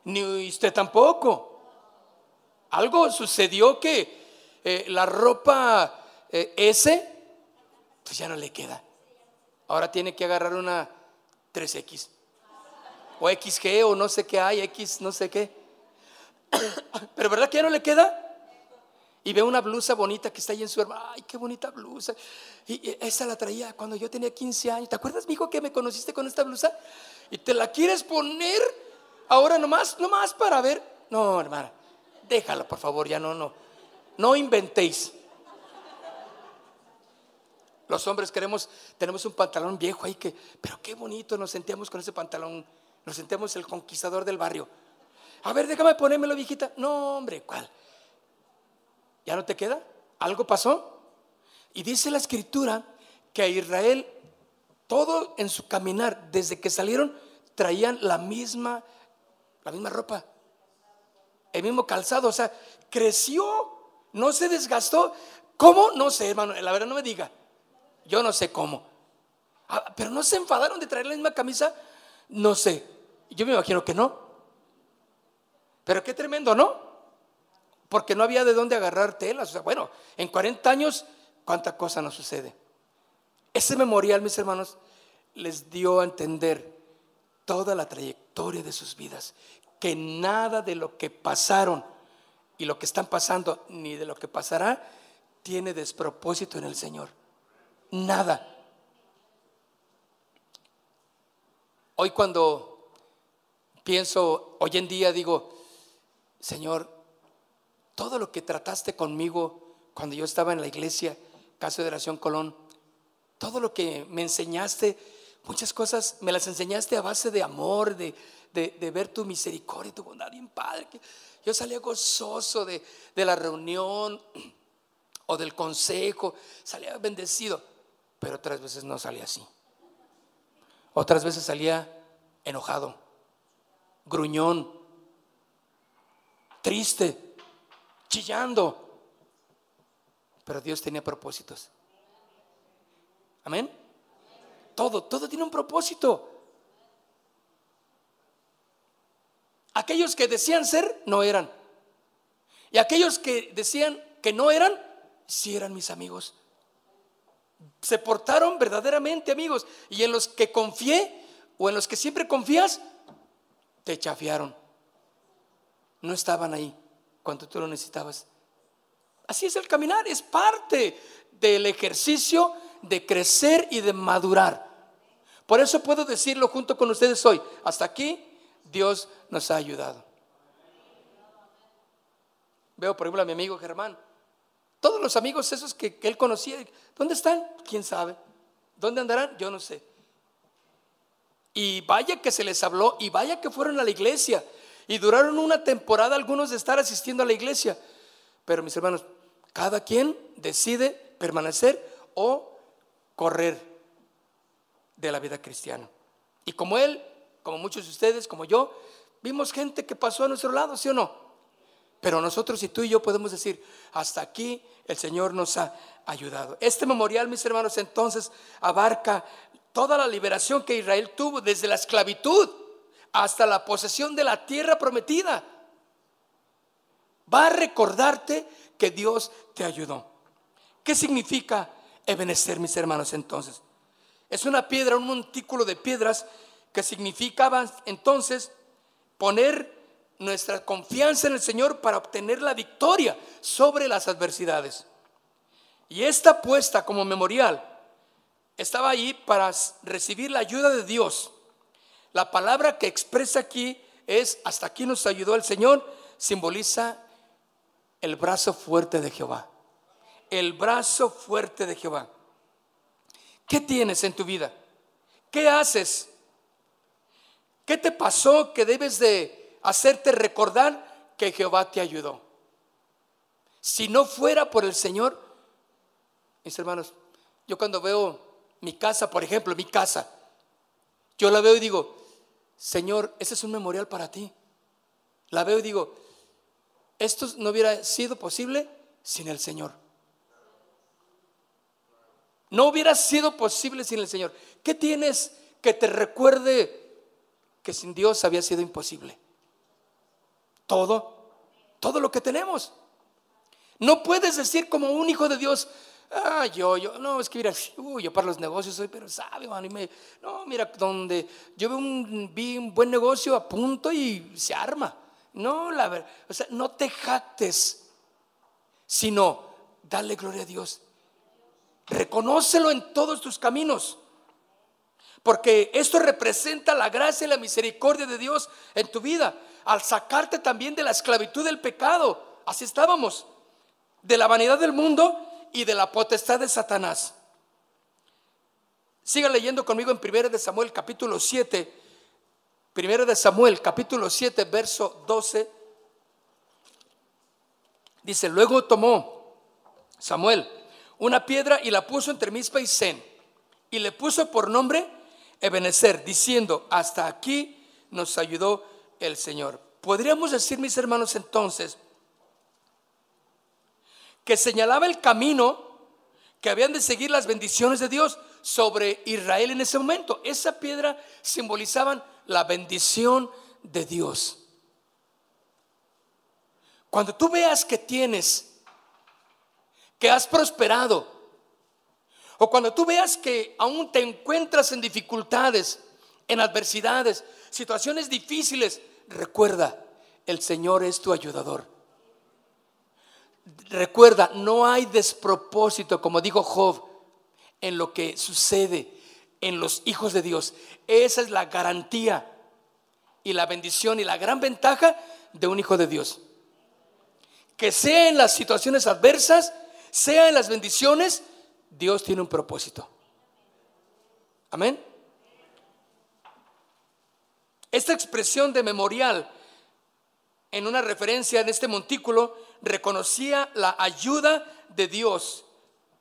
Ni usted tampoco. Algo sucedió que eh, la ropa eh, S, pues ya no le queda. Ahora tiene que agarrar una 3X. O XG o no sé qué hay, X no sé qué. Pero ¿verdad que ya no le queda? Y ve una blusa bonita que está ahí en su hermano. Ay, qué bonita blusa. Y, esa la traía cuando yo tenía 15 años. ¿Te acuerdas, hijo que me conociste con esta blusa? Y te la quieres poner ahora nomás, nomás para ver. No, hermana, déjala, por favor, ya no, no. No inventéis. Los hombres queremos, tenemos un pantalón viejo ahí que, pero qué bonito nos sentíamos con ese pantalón. Nos sentíamos el conquistador del barrio. A ver, déjame ponérmelo, viejita. No, hombre, ¿cuál? ¿Ya no te queda? ¿Algo pasó? Y dice la escritura que a Israel, todo en su caminar, desde que salieron, traían la misma, la misma ropa, el mismo calzado. O sea, creció, no se desgastó. ¿Cómo? No sé, hermano, la verdad no me diga. Yo no sé cómo. Ah, pero no se enfadaron de traer la misma camisa. No sé. Yo me imagino que no. Pero qué tremendo, ¿no? Porque no había de dónde agarrar telas. O sea, bueno, en 40 años, ¿cuánta cosa nos sucede? Ese memorial, mis hermanos, les dio a entender toda la trayectoria de sus vidas, que nada de lo que pasaron y lo que están pasando, ni de lo que pasará, tiene despropósito en el Señor. Nada. Hoy cuando pienso, hoy en día digo, Señor, todo lo que trataste conmigo cuando yo estaba en la iglesia, Caso de Oración Colón, todo lo que me enseñaste, muchas cosas me las enseñaste a base de amor, de, ver tu misericordia, tu bondad, bien padre. Yo salía gozoso de, de la reunión o del consejo, salía bendecido, pero otras veces no salía así. Otras veces salía enojado, gruñón, triste, chillando. Pero Dios tenía propósitos. Amén. Todo, todo tiene un propósito. Aquellos que decían ser, no eran. Y aquellos que decían que no eran, sí eran mis amigos. Se portaron verdaderamente amigos. Y en los que confié o en los que siempre confías, te chafiaron no estaban ahí cuando tú lo necesitabas. Así es el caminar, es parte del ejercicio de crecer y de madurar. Por eso puedo decirlo junto con ustedes hoy. Hasta aquí Dios nos ha ayudado. Veo, por ejemplo, a mi amigo Germán. Todos los amigos esos que, él conocía, ¿dónde están? ¿Quién sabe? ¿Dónde andarán? Yo no sé. Y vaya que se les habló y vaya que fueron a la iglesia y duraron una temporada algunos de estar asistiendo a la iglesia. Pero mis hermanos, cada quien decide permanecer o correr de la vida cristiana. Y como él, como muchos de ustedes, como yo, vimos gente que pasó a nuestro lado, ¿sí o no? Pero nosotros y tú y yo podemos decir, hasta aquí el Señor nos ha ayudado. Este memorial, mis hermanos, entonces abarca toda la liberación que Israel tuvo desde la esclavitud hasta la posesión de la tierra prometida. Va a recordarte que Dios te ayudó. ¿Qué significa Ebenecer, mis hermanos, entonces? Es una piedra, un montículo de piedras que significaba entonces poner nuestra confianza en el Señor para obtener la victoria sobre las adversidades. Y esta puesta como memorial estaba ahí para recibir la ayuda de Dios. La palabra que expresa aquí es, hasta aquí nos ayudó el Señor, simboliza el brazo fuerte de Jehová. El brazo fuerte de Jehová. ¿Qué tienes en tu vida? ¿Qué haces? ¿Qué te pasó que debes de hacerte recordar que Jehová te ayudó? Si no fuera por el Señor, mis hermanos, yo cuando veo mi casa, por ejemplo, mi casa, yo la veo y digo, Señor, ese es un memorial para ti. La veo y digo, esto no hubiera sido posible sin el Señor. No hubiera sido posible sin el Señor. ¿Qué tienes que te recuerde que sin Dios había sido imposible? Todo, todo lo que tenemos. No puedes decir como un hijo de Dios, ah, yo, yo, no, es que mira, yo para los negocios soy, pero sabe, man, no, mira, donde yo vi un, vi un buen negocio a punto y se arma. No, la verdad, o sea, no te jactes, sino dale gloria a Dios. Reconócelo en todos tus caminos. Porque esto representa la gracia y la misericordia de Dios en tu vida. Al sacarte también de la esclavitud del pecado. Así estábamos. De la vanidad del mundo y de la potestad de Satanás. Siga leyendo conmigo en 1 de Samuel capítulo 7 Primero de Samuel, capítulo 7, verso 12. Dice, luego tomó Samuel una piedra y la puso entre Mispa y Zen. Y le puso por nombre Ebenezer, diciendo, hasta aquí nos ayudó el Señor. Podríamos decir, mis hermanos, entonces, que señalaba el camino que habían de seguir las bendiciones de Dios sobre Israel en ese momento. Esa piedra simbolizaban la bendición de Dios. Cuando tú veas que tienes, has prosperado, o cuando tú veas que aún te encuentras en dificultades, en adversidades, situaciones difíciles, recuerda, el Señor es tu ayudador. Recuerda, no hay despropósito, como dijo Job, en lo que sucede en los hijos de Dios. Esa es la garantía y la bendición y la gran ventaja de un hijo de Dios. Que sea en las situaciones adversas, sea en las bendiciones, Dios tiene un propósito. Amén. Esta expresión de memorial en una referencia en este montículo reconocía la ayuda de Dios,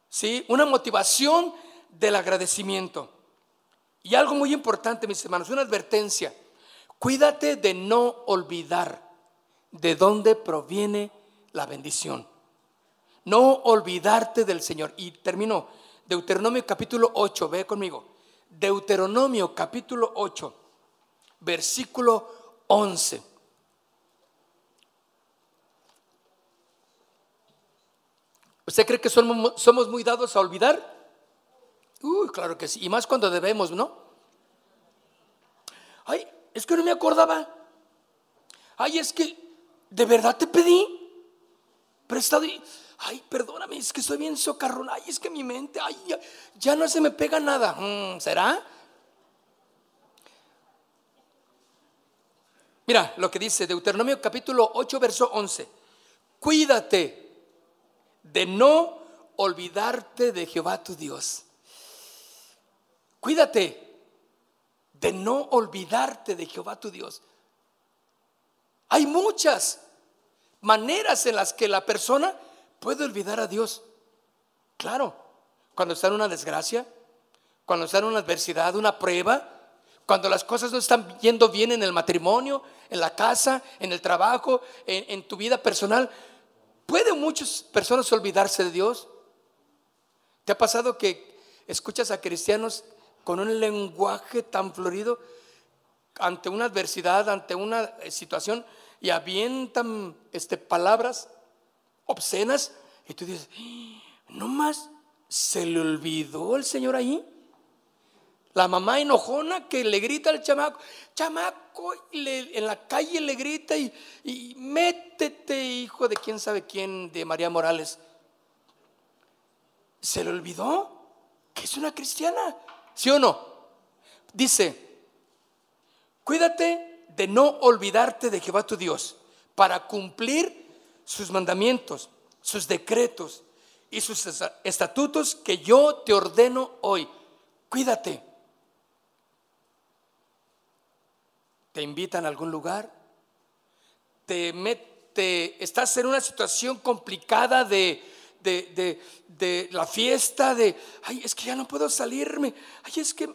¿sí? Una motivación del agradecimiento. Y algo muy importante, mis hermanos, una advertencia. Cuídate de no olvidar de dónde proviene la bendición. No olvidarte del Señor. Y termino. Deuteronomio capítulo 8, ve conmigo. Deuteronomio capítulo 8, versículo 11. ¿Usted cree que somos, muy dados a olvidar? Uy, claro que sí. Y más cuando debemos, ¿no? Ay, es que no me acordaba. Ay, es que de verdad te pedí. Prestado. Ay, perdóname, es que estoy bien socarrón. Ay, es que mi mente, ay, ya, no se me pega nada. Mm, ¿Será? Mira lo que dice Deuteronomio capítulo 8, verso 11. Cuídate de no olvidarte de Jehová tu Dios Cuídate de no olvidarte de Jehová tu Dios. Hay muchas maneras en las que la persona puede olvidar a Dios. Claro, cuando está en una desgracia, cuando está en una adversidad, una prueba, cuando las cosas no están yendo bien en el matrimonio, en la casa, en el trabajo, en, en tu vida personal, ¿pueden muchas personas olvidarse de Dios? ¿Te ha pasado que escuchas a cristianos con un lenguaje tan florido ante una adversidad, ante una situación y avientan este, palabras obscenas y tú dices, no más, ¿se le olvidó el Señor ahí? La mamá enojona que le grita al chamaco, chamaco, en la calle le grita y, y métete, hijo de quién sabe quién, de María Morales. ¿Se le olvidó que es una cristiana? ¿Sí o no? Dice, cuídate de no olvidarte de Jehová tu Dios para cumplir sus mandamientos, sus decretos y sus estatutos que yo te ordeno hoy. Cuídate. Te invitan a algún lugar, te mete, estás en una situación complicada de, de, de, la fiesta, de, ay, es que ya no puedo salirme, ay, es que,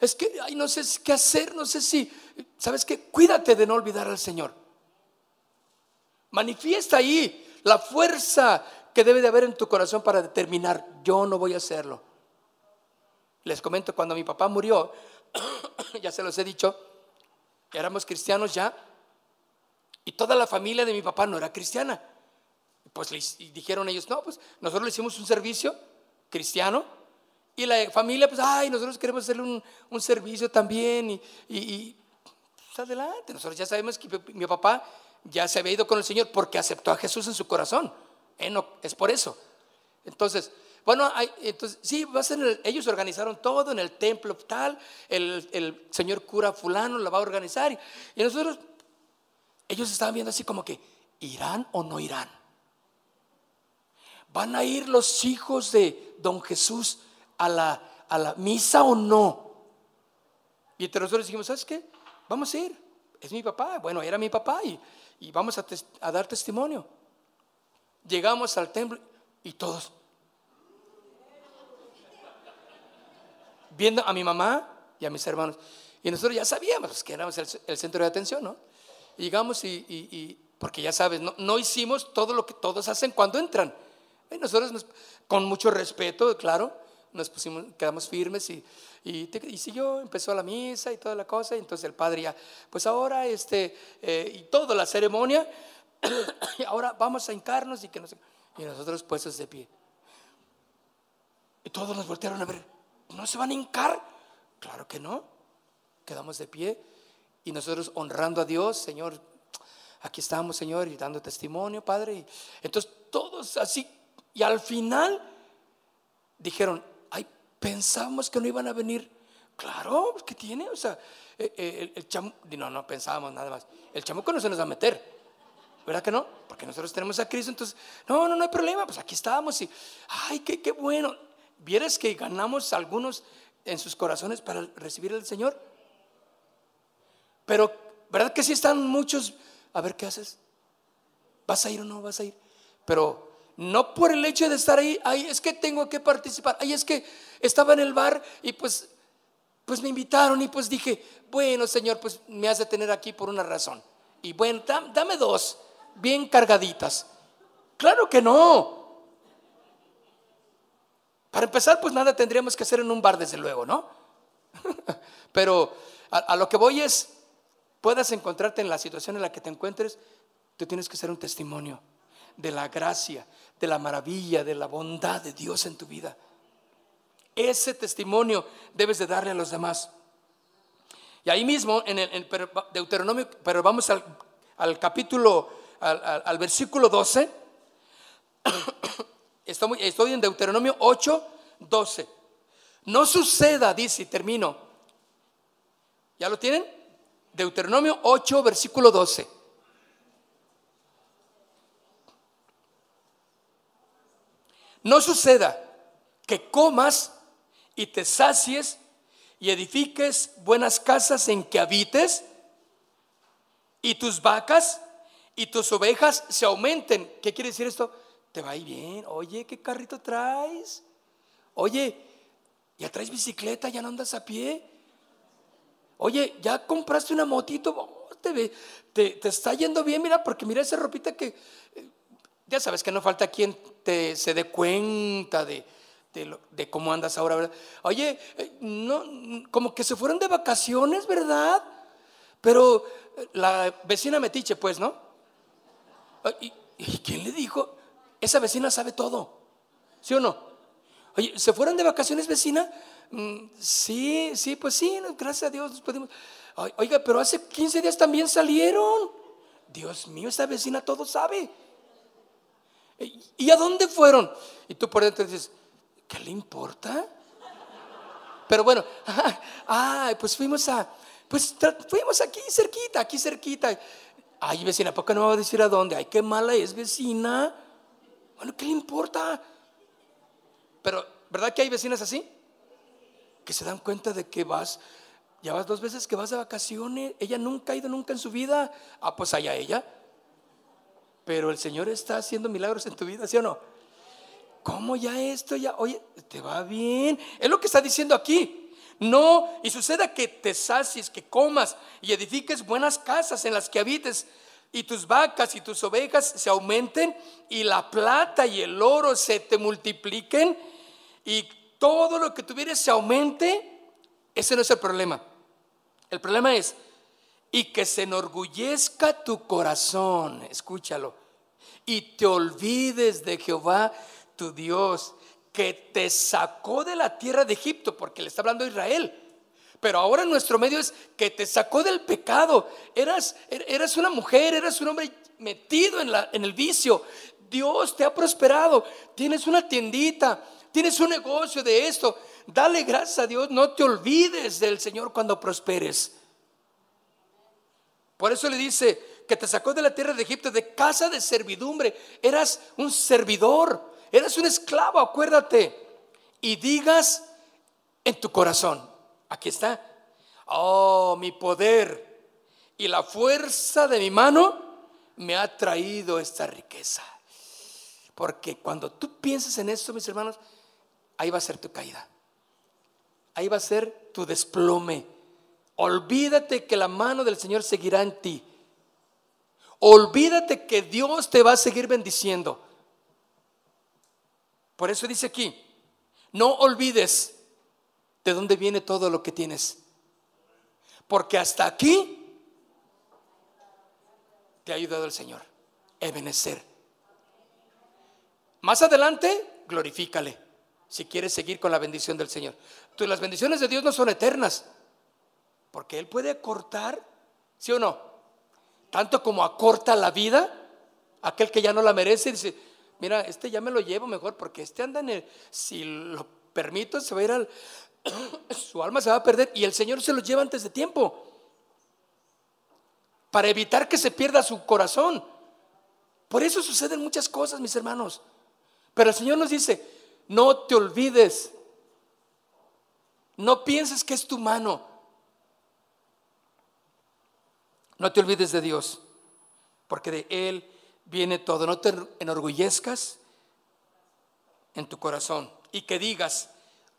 es que, ay, no sé qué hacer, no sé si, ¿sabes qué? Cuídate de no olvidar al Señor. Manifiesta ahí la fuerza que debe de haber en tu corazón para determinar, yo no voy a hacerlo. Les comento, cuando mi papá murió, ya se los he dicho, éramos cristianos ya, y toda la familia de mi papá no era cristiana. Pues dijeron ellos, no, pues nosotros le hicimos un servicio cristiano, y la familia, pues, ay, nosotros queremos hacerle un, servicio también, y, y, pues, adelante, nosotros ya sabemos que mi papá ya se había ido con el Señor porque aceptó a Jesús en su corazón. es por eso. Entonces, bueno, entonces, sí, va a ser ellos organizaron todo en el templo tal, el, señor cura fulano la va a organizar. Y, y, nosotros, ellos estaban viendo así como que, ¿irán o no irán? ¿Van a ir los hijos de don Jesús a la, a la misa o no? Y entre nosotros dijimos, ¿sabes qué? Vamos a ir. Es mi papá. Bueno, era mi papá y y vamos a, dar testimonio. Llegamos al templo y todos viendo a mi mamá y a mis hermanos. Y nosotros ya sabíamos que éramos el, centro de atención, ¿no? llegamos y, porque ya sabes, no, hicimos todo lo que todos hacen cuando entran. Y nosotros, con mucho respeto, claro, nos pusimos, quedamos firmes y, y, siguió, empezó la misa y toda la cosa, y entonces el padre ya, pues ahora, este, eh, y toda la ceremonia, y ahora vamos a hincarnos y que nos, y nosotros puestos de pie. Y todos nos voltearon a ver, ¿no se van a hincar? Claro que no, quedamos de pie y nosotros honrando a Dios, Señor, aquí estamos, Señor, y dando testimonio, Padre. Y entonces todos así, y al final dijeron, Pensábamos que no iban a venir. Claro, pues, ¿qué tiene? O sea, eh, eh, el, el no, no pensábamos nada más. El chamuco no se nos va a meter. ¿Verdad que no? Porque nosotros tenemos a Cristo, entonces, no, no, no hay problema, pues aquí estamos y, ay, qué, qué bueno. ¿Vieres que ganamos algunos en sus corazones para recibir al Señor? Pero, ¿verdad que sí están muchos? A ver, ¿qué haces? ¿Vas a ir o no vas a ir? Pero no por el hecho de estar ahí, ay, es que tengo que participar, ay, es que estaba en el bar y pues, pues me invitaron y pues dije, bueno, Señor, pues me has de tener aquí por una razón. Y bueno, dame dos, bien cargaditas. Claro que no. Para empezar, pues nada tendríamos que hacer en un bar, desde luego, ¿no? Pero a lo que voy es, puedas encontrarte en la situación en la que te encuentres, tú tienes que ser un testimonio de la gracia, de la maravilla, de la bondad de Dios en tu vida. Ese testimonio debes de darle a los demás. Y ahí mismo, en el Deuteronomio, pero vamos al, capítulo, al, versículo 12. Estoy, estoy en Deuteronomio 8, 12. No suceda, dice, y termino. ¿Ya lo tienen? Deuteronomio 8, versículo 12. No suceda que comas y te sacies y edifiques buenas casas en que habites y tus vacas y tus ovejas se aumenten. ¿Qué quiere decir esto? Te va a ir bien. Oye, ¿qué carrito traes? Oye, ¿ya traes bicicleta? ¿Ya no andas a pie? Oye, ¿ya compraste una motito? Oh, te, te, te, está yendo bien, mira, porque mira esa ropita que ya sabes que no falta quien te, se dé cuenta de, de, cómo andas ahora, ¿verdad? Oye, eh, no, como que se fueron de vacaciones, ¿verdad? Pero eh, la vecina metiche, pues, ¿no? ¿Y, ¿Y quién le dijo? Esa vecina sabe todo, ¿sí o no? Oye, ¿se fueron de vacaciones, vecina? mm, sí, sí, pues sí, gracias a Dios Oiga, pero hace 15 días también salieron. Dios mío, esta vecina todo sabe. ¿Y a dónde fueron? Y tú por dentro dices, ¿qué le importa? Pero bueno, ah, pues fuimos a, pues fuimos aquí cerquita, aquí cerquita. Ay, vecina, ¿por qué no me va a decir a dónde? Ay, qué mala es vecina. Bueno, ¿qué le importa? Pero, ¿verdad que hay vecinas así? Que se dan cuenta de que vas, ya vas dos veces que vas de vacaciones, ella nunca ha ido nunca en su vida. Ah, pues allá ella. Pero el Señor está haciendo milagros en tu vida, ¿sí o no? ¿Cómo ya esto ya? Oye, te va bien. Es lo que está diciendo aquí. No, y suceda que te sacies, que comas y edifiques buenas casas en las que habites y tus vacas y tus ovejas se aumenten y la plata y el oro se te multipliquen y todo lo que tuvieres se aumente, ese no es el problema. El problema es, y que se enorgullezca tu corazón, escúchalo, y te olvides de Jehová tu Dios, que te sacó de la tierra de Egipto, porque le está hablando a Israel. Pero ahora nuestro medio es que te sacó del pecado. Eras, eras una mujer, eras un hombre metido en, la, en el vicio. Dios te ha prosperado. Tienes una tiendita, tienes un negocio de esto. Dale gracias a Dios. No te olvides del Señor cuando prosperes. Por eso le dice que te sacó de la tierra de Egipto, de casa de servidumbre. Eras un servidor, eras un esclavo, acuérdate. Y digas en tu corazón, aquí está, oh, mi poder y la fuerza de mi mano me ha traído esta riqueza. Porque cuando tú piensas en esto, mis hermanos, ahí va a ser tu caída. Ahí va a ser tu desplome. Olvídate que la mano del Señor seguirá en ti. Olvídate que Dios te va a seguir bendiciendo. Por eso dice aquí, no olvides de dónde viene todo lo que tienes. Porque hasta aquí te ha ayudado el Señor. Ebenecer. Más adelante, glorifícale. Si quieres seguir con la bendición del Señor. Las bendiciones de Dios no son eternas. Porque Él puede cortar, ¿sí o no? Tanto como acorta la vida, aquel que ya no la merece, dice, mira, este ya me lo llevo mejor, porque este anda en el, si lo permito, se va a ir al, su alma se va a perder y el Señor se lo lleva antes de tiempo. Para evitar que se pierda su corazón. Por eso suceden muchas cosas, mis hermanos. Pero el Señor nos dice, no te olvides. No pienses que es tu mano. No te olvides de Dios, porque de Él viene todo. No te enorgullezcas en tu corazón y que digas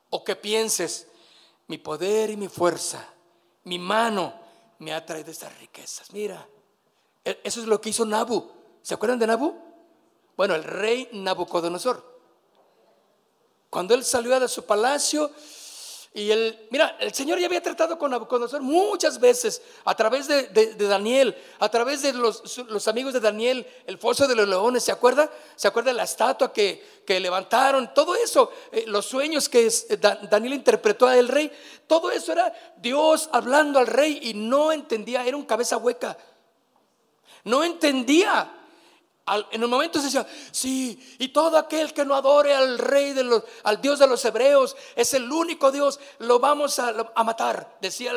o que pienses, mi poder y mi fuerza, mi mano me ha traído estas riquezas. Mira, e, eso es lo que hizo Nabu. ¿Se acuerdan de Nabu? Bueno, el rey Nabucodonosor. Cuando él salió de su palacio, y el, mira, el Señor ya había tratado con Nabucodonosor muchas veces a través de, Daniel, a través de los, amigos de Daniel, el foso de los leones, ¿se acuerda? ¿Se acuerda la estatua que, levantaron? Todo eso, eh, los sueños que eh, Daniel interpretó al rey, todo eso era Dios hablando al rey y no entendía, era un cabeza hueca. No entendía en un momento se decía, sí, y todo aquel que no adore al rey, de los, al Dios de los hebreos, es el único Dios, lo vamos a, matar. Decía,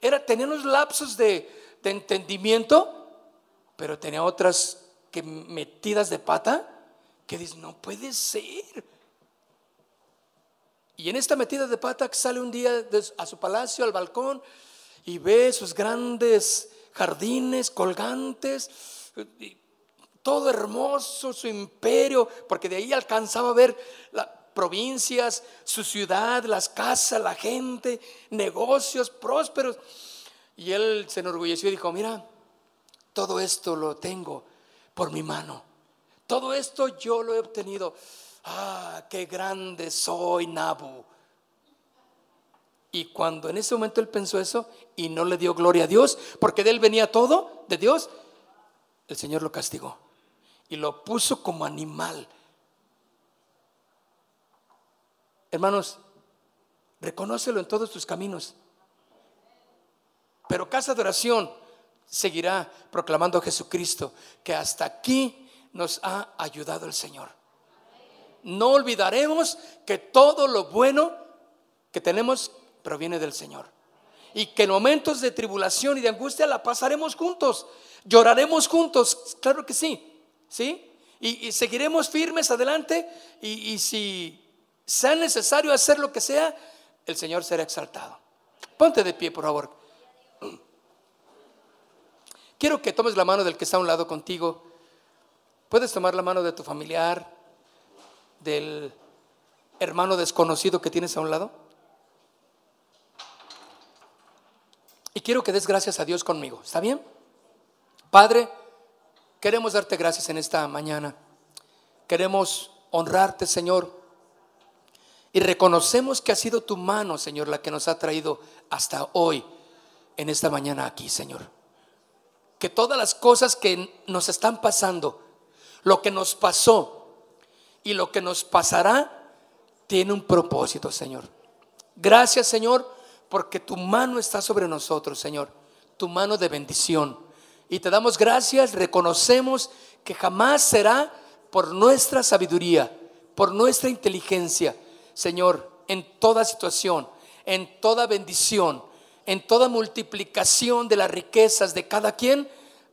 era, tenía unos lapsos de, de entendimiento, pero tenía otras que metidas de pata, que dice, no puede ser. Y en esta metida de pata sale un día a su palacio, al balcón, y ve sus grandes jardines colgantes todo hermoso, su imperio, porque de ahí alcanzaba a ver las provincias, su ciudad, las casas, la gente, negocios prósperos. Y él se enorgulleció y dijo, mira, todo esto lo tengo por mi mano. Todo esto yo lo he obtenido. Ah, qué grande soy, Nabu. Y cuando en ese momento él pensó eso y no le dio gloria a Dios, porque de él venía todo, de Dios, el Señor lo castigó y lo puso como animal. Hermanos, Reconócelo en todos tus caminos. Pero casa de oración seguirá proclamando a Jesucristo que hasta aquí nos ha ayudado el Señor. No olvidaremos que todo lo bueno que tenemos proviene del Señor. Y que en momentos de tribulación y de angustia la pasaremos juntos. Lloraremos juntos, claro que sí. ¿Sí? Y, seguiremos firmes adelante. Y, y si sea necesario hacer lo que sea, el Señor será exaltado. Ponte de pie, por favor. Quiero que tomes la mano del que está a un lado contigo. Puedes tomar la mano de tu familiar, del hermano desconocido que tienes a un lado. Y quiero que des gracias a Dios conmigo. ¿Está bien? Padre, queremos darte gracias en esta mañana. Queremos honrarte, Señor. Y reconocemos que ha sido tu mano, Señor, la que nos ha traído hasta hoy, en esta mañana aquí, Señor que todas las cosas que nos están pasando, lo que nos pasó y lo que nos pasará, tiene un propósito, Señor. Gracias, Señor, porque tu mano está sobre nosotros, Señor, tu mano de bendición. Y te damos gracias, reconocemos que jamás será por nuestra sabiduría, por nuestra inteligencia, Señor, en toda situación, en toda bendición, en toda multiplicación de las riquezas de cada quien,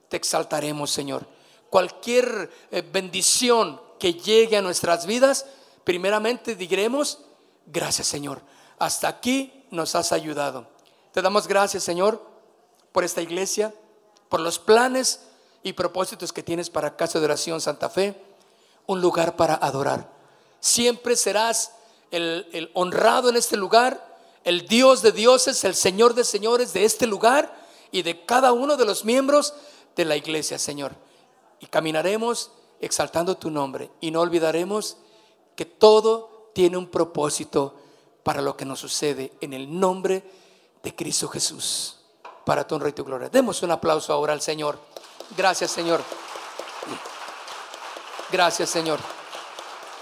te exaltaremos, Señor. Cualquier eh, bendición que llegue a nuestras vidas, primeramente diremos, gracias, Señor. Hasta aquí nos has ayudado. Te damos gracias, Señor, por esta iglesia, por los planes y propósitos que tienes para Casa de Oración Santa Fe, un lugar para adorar. Siempre serás el, el honrado en este lugar el Dios de dioses, el Señor de señores de este lugar y de cada uno de los miembros de la iglesia, Señor. Y caminaremos exaltando tu nombre y no olvidaremos que todo tiene un propósito para lo que nos sucede en el nombre de Cristo Jesús. Para tu honra y tu gloria. Demos un aplauso ahora al Señor. Gracias, Señor. Gracias, Señor.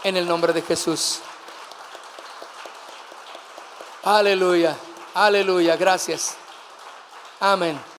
En el nombre de Jesús. Aleluya, aleluya, gracias. Amén.